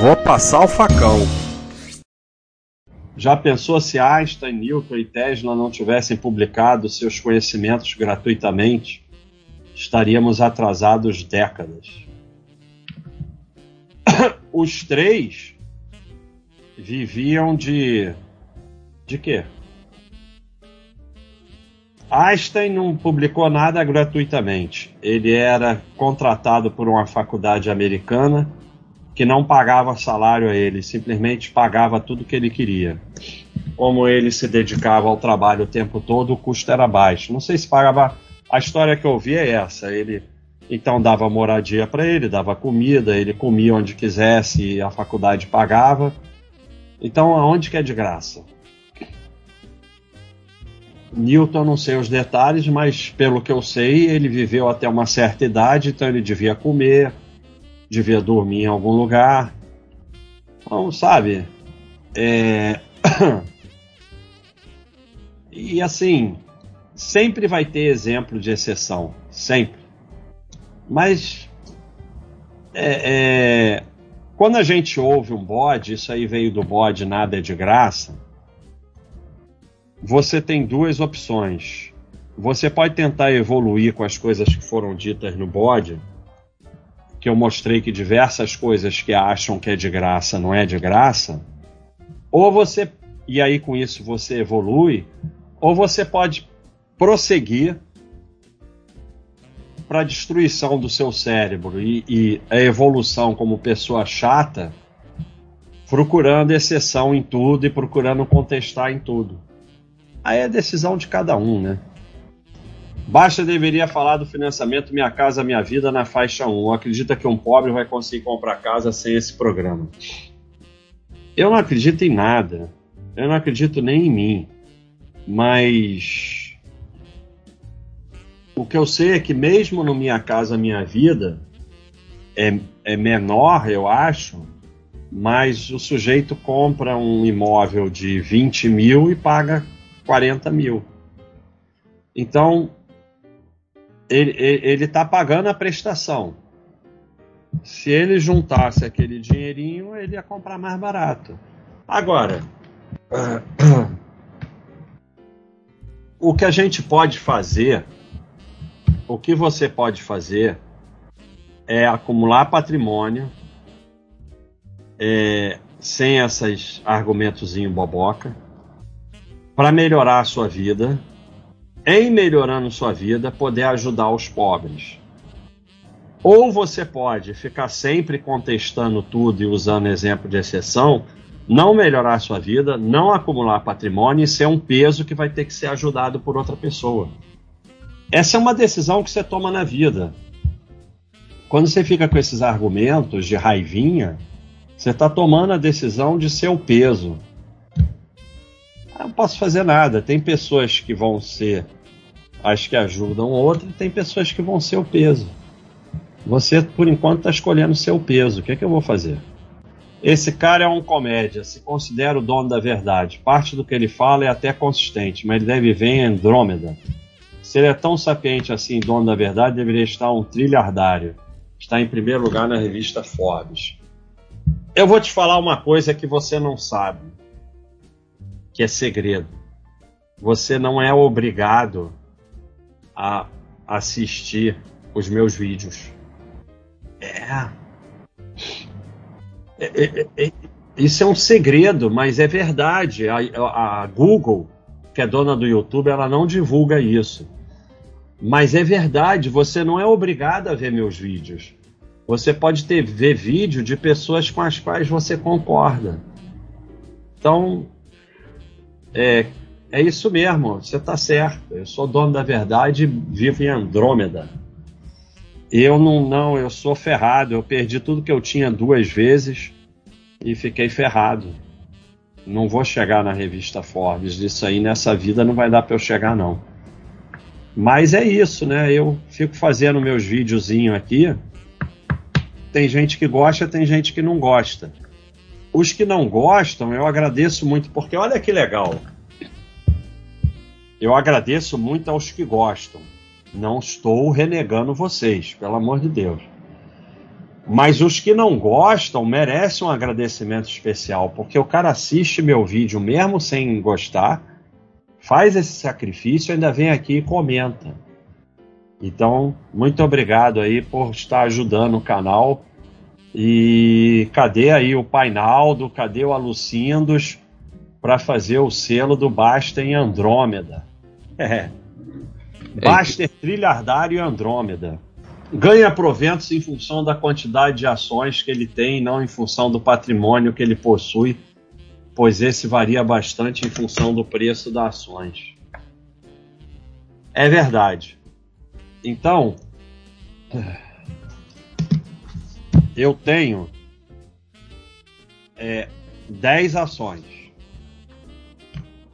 Vou passar o facão. Já pensou se Einstein, Newton e Tesla não tivessem publicado seus conhecimentos gratuitamente? Estaríamos atrasados décadas. Os três viviam de. de quê? Einstein não publicou nada gratuitamente. Ele era contratado por uma faculdade americana que não pagava salário a ele, simplesmente pagava tudo que ele queria. Como ele se dedicava ao trabalho o tempo todo, o custo era baixo. Não sei se pagava. A história que eu vi é essa. Ele então dava moradia para ele, dava comida, ele comia onde quisesse, a faculdade pagava. Então, aonde que é de graça? Newton, não sei os detalhes, mas pelo que eu sei, ele viveu até uma certa idade, então ele devia comer, devia dormir em algum lugar. Então, sabe? É... e assim, sempre vai ter exemplo de exceção, sempre. Mas é, é... quando a gente ouve um bode, isso aí veio do bode, nada é de graça. Você tem duas opções. Você pode tentar evoluir com as coisas que foram ditas no bode que eu mostrei que diversas coisas que acham que é de graça não é de graça, ou você, e aí com isso você evolui, ou você pode prosseguir para a destruição do seu cérebro e, e a evolução como pessoa chata, procurando exceção em tudo e procurando contestar em tudo. Aí é decisão de cada um, né? Baixa deveria falar do financiamento Minha Casa Minha Vida na faixa 1. Acredita que um pobre vai conseguir comprar casa sem esse programa? Eu não acredito em nada. Eu não acredito nem em mim. Mas o que eu sei é que mesmo no Minha Casa Minha Vida é, é menor, eu acho, mas o sujeito compra um imóvel de 20 mil e paga 40 mil. Então, ele está pagando a prestação. Se ele juntasse aquele dinheirinho, ele ia comprar mais barato. Agora, o que a gente pode fazer, o que você pode fazer é acumular patrimônio é, sem esses argumentozinho boboca para melhorar a sua vida em melhorando sua vida, poder ajudar os pobres. Ou você pode ficar sempre contestando tudo e usando exemplo de exceção, não melhorar sua vida, não acumular patrimônio e ser um peso que vai ter que ser ajudado por outra pessoa. Essa é uma decisão que você toma na vida. Quando você fica com esses argumentos de raivinha, você está tomando a decisão de ser o peso, não posso fazer nada. Tem pessoas que vão ser as que ajudam outra, e tem pessoas que vão ser o peso. Você, por enquanto, está escolhendo ser o peso. O que é que eu vou fazer? Esse cara é um comédia, se considera o dono da verdade. Parte do que ele fala é até consistente, mas ele deve viver em Andrômeda. Se ele é tão sapiente assim, dono da verdade, deveria estar um trilhardário. Está em primeiro lugar na revista Forbes. Eu vou te falar uma coisa que você não sabe que é segredo. Você não é obrigado a assistir os meus vídeos. É. é, é, é isso é um segredo, mas é verdade. A, a, Google, que é dona do YouTube, ela não divulga isso. Mas é verdade, você não é obrigado a ver meus vídeos. Você pode ter ver vídeo de pessoas com as quais você concorda. Então, é, é isso mesmo, você está certo. Eu sou dono da verdade, vivo em Andrômeda. Eu não, não, eu sou ferrado. Eu perdi tudo que eu tinha duas vezes e fiquei ferrado. Não vou chegar na revista Forbes. Isso aí nessa vida não vai dar para eu chegar não. Mas é isso, né? Eu fico fazendo meus videozinhos aqui. Tem gente que gosta, tem gente que não gosta. Os que não gostam, eu agradeço muito, porque olha que legal. Eu agradeço muito aos que gostam. Não estou renegando vocês, pelo amor de Deus. Mas os que não gostam merecem um agradecimento especial, porque o cara assiste meu vídeo mesmo sem gostar, faz esse sacrifício ainda vem aqui e comenta. Então, muito obrigado aí por estar ajudando o canal. E cadê aí o Painaldo? Cadê o Alucindos para fazer o selo do Basta em Andrômeda? É. Baster, Trilhardário e Andrômeda. Ganha proventos em função da quantidade de ações que ele tem, não em função do patrimônio que ele possui, pois esse varia bastante em função do preço das ações. É verdade. Então, eu tenho é, 10 ações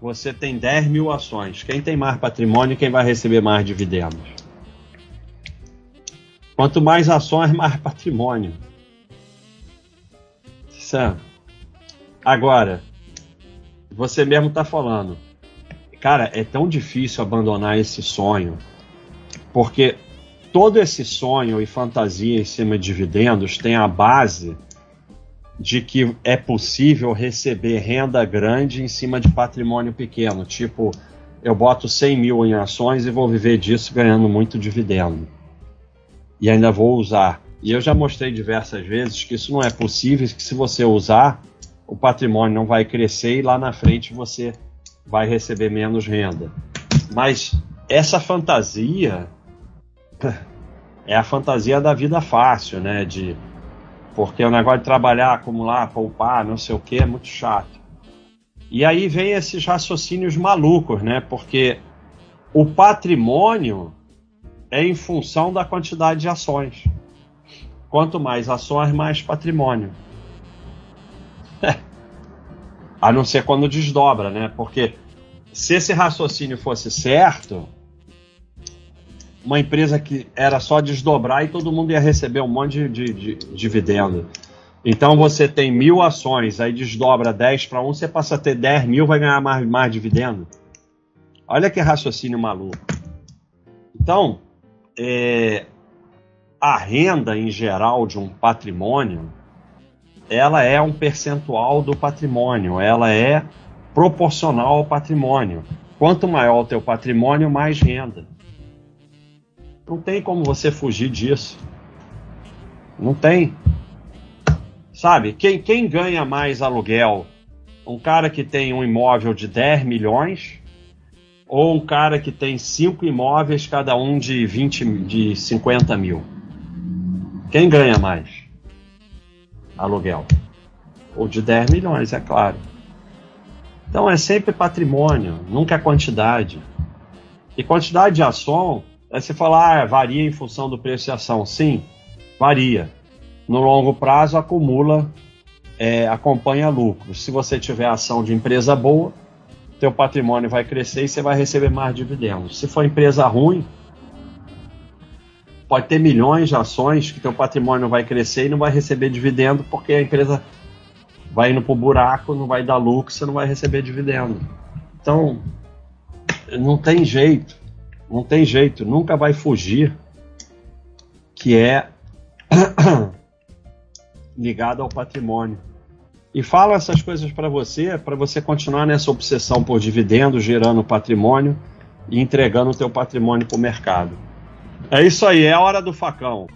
você tem 10 mil ações. Quem tem mais patrimônio, quem vai receber mais dividendos? Quanto mais ações, mais patrimônio. Certo? Agora, você mesmo está falando, cara, é tão difícil abandonar esse sonho, porque todo esse sonho e fantasia em cima de dividendos tem a base de que é possível receber renda grande em cima de patrimônio pequeno. Tipo, eu boto 100 mil em ações e vou viver disso ganhando muito dividendo. E ainda vou usar. E eu já mostrei diversas vezes que isso não é possível, que se você usar, o patrimônio não vai crescer e lá na frente você vai receber menos renda. Mas essa fantasia é a fantasia da vida fácil, né? De porque o negócio de trabalhar, acumular, poupar, não sei o que, é muito chato. E aí vem esses raciocínios malucos, né? Porque o patrimônio é em função da quantidade de ações. Quanto mais ações, mais patrimônio. A não ser quando desdobra, né? Porque se esse raciocínio fosse certo, uma empresa que era só desdobrar e todo mundo ia receber um monte de, de, de dividendo. Então você tem mil ações, aí desdobra 10 para 1, você passa a ter 10 mil, vai ganhar mais, mais dividendo. Olha que raciocínio maluco. Então, é, a renda em geral de um patrimônio, ela é um percentual do patrimônio, ela é proporcional ao patrimônio. Quanto maior o teu patrimônio, mais renda. Não tem como você fugir disso. Não tem. Sabe, quem, quem ganha mais aluguel? Um cara que tem um imóvel de 10 milhões ou um cara que tem cinco imóveis, cada um de 20, de 50 mil? Quem ganha mais? Aluguel. Ou de 10 milhões, é claro. Então é sempre patrimônio, nunca é quantidade. E quantidade de ação Aí você fala, ah, varia em função do preço de ação. Sim, varia. No longo prazo, acumula, é, acompanha lucro. Se você tiver ação de empresa boa, teu patrimônio vai crescer e você vai receber mais dividendos. Se for empresa ruim, pode ter milhões de ações que teu patrimônio vai crescer e não vai receber dividendo porque a empresa vai indo pro buraco, não vai dar lucro, você não vai receber dividendo. Então, não tem jeito não tem jeito, nunca vai fugir, que é ligado ao patrimônio. E falo essas coisas para você, para você continuar nessa obsessão por dividendos, gerando patrimônio e entregando o teu patrimônio para o mercado. É isso aí, é a hora do facão.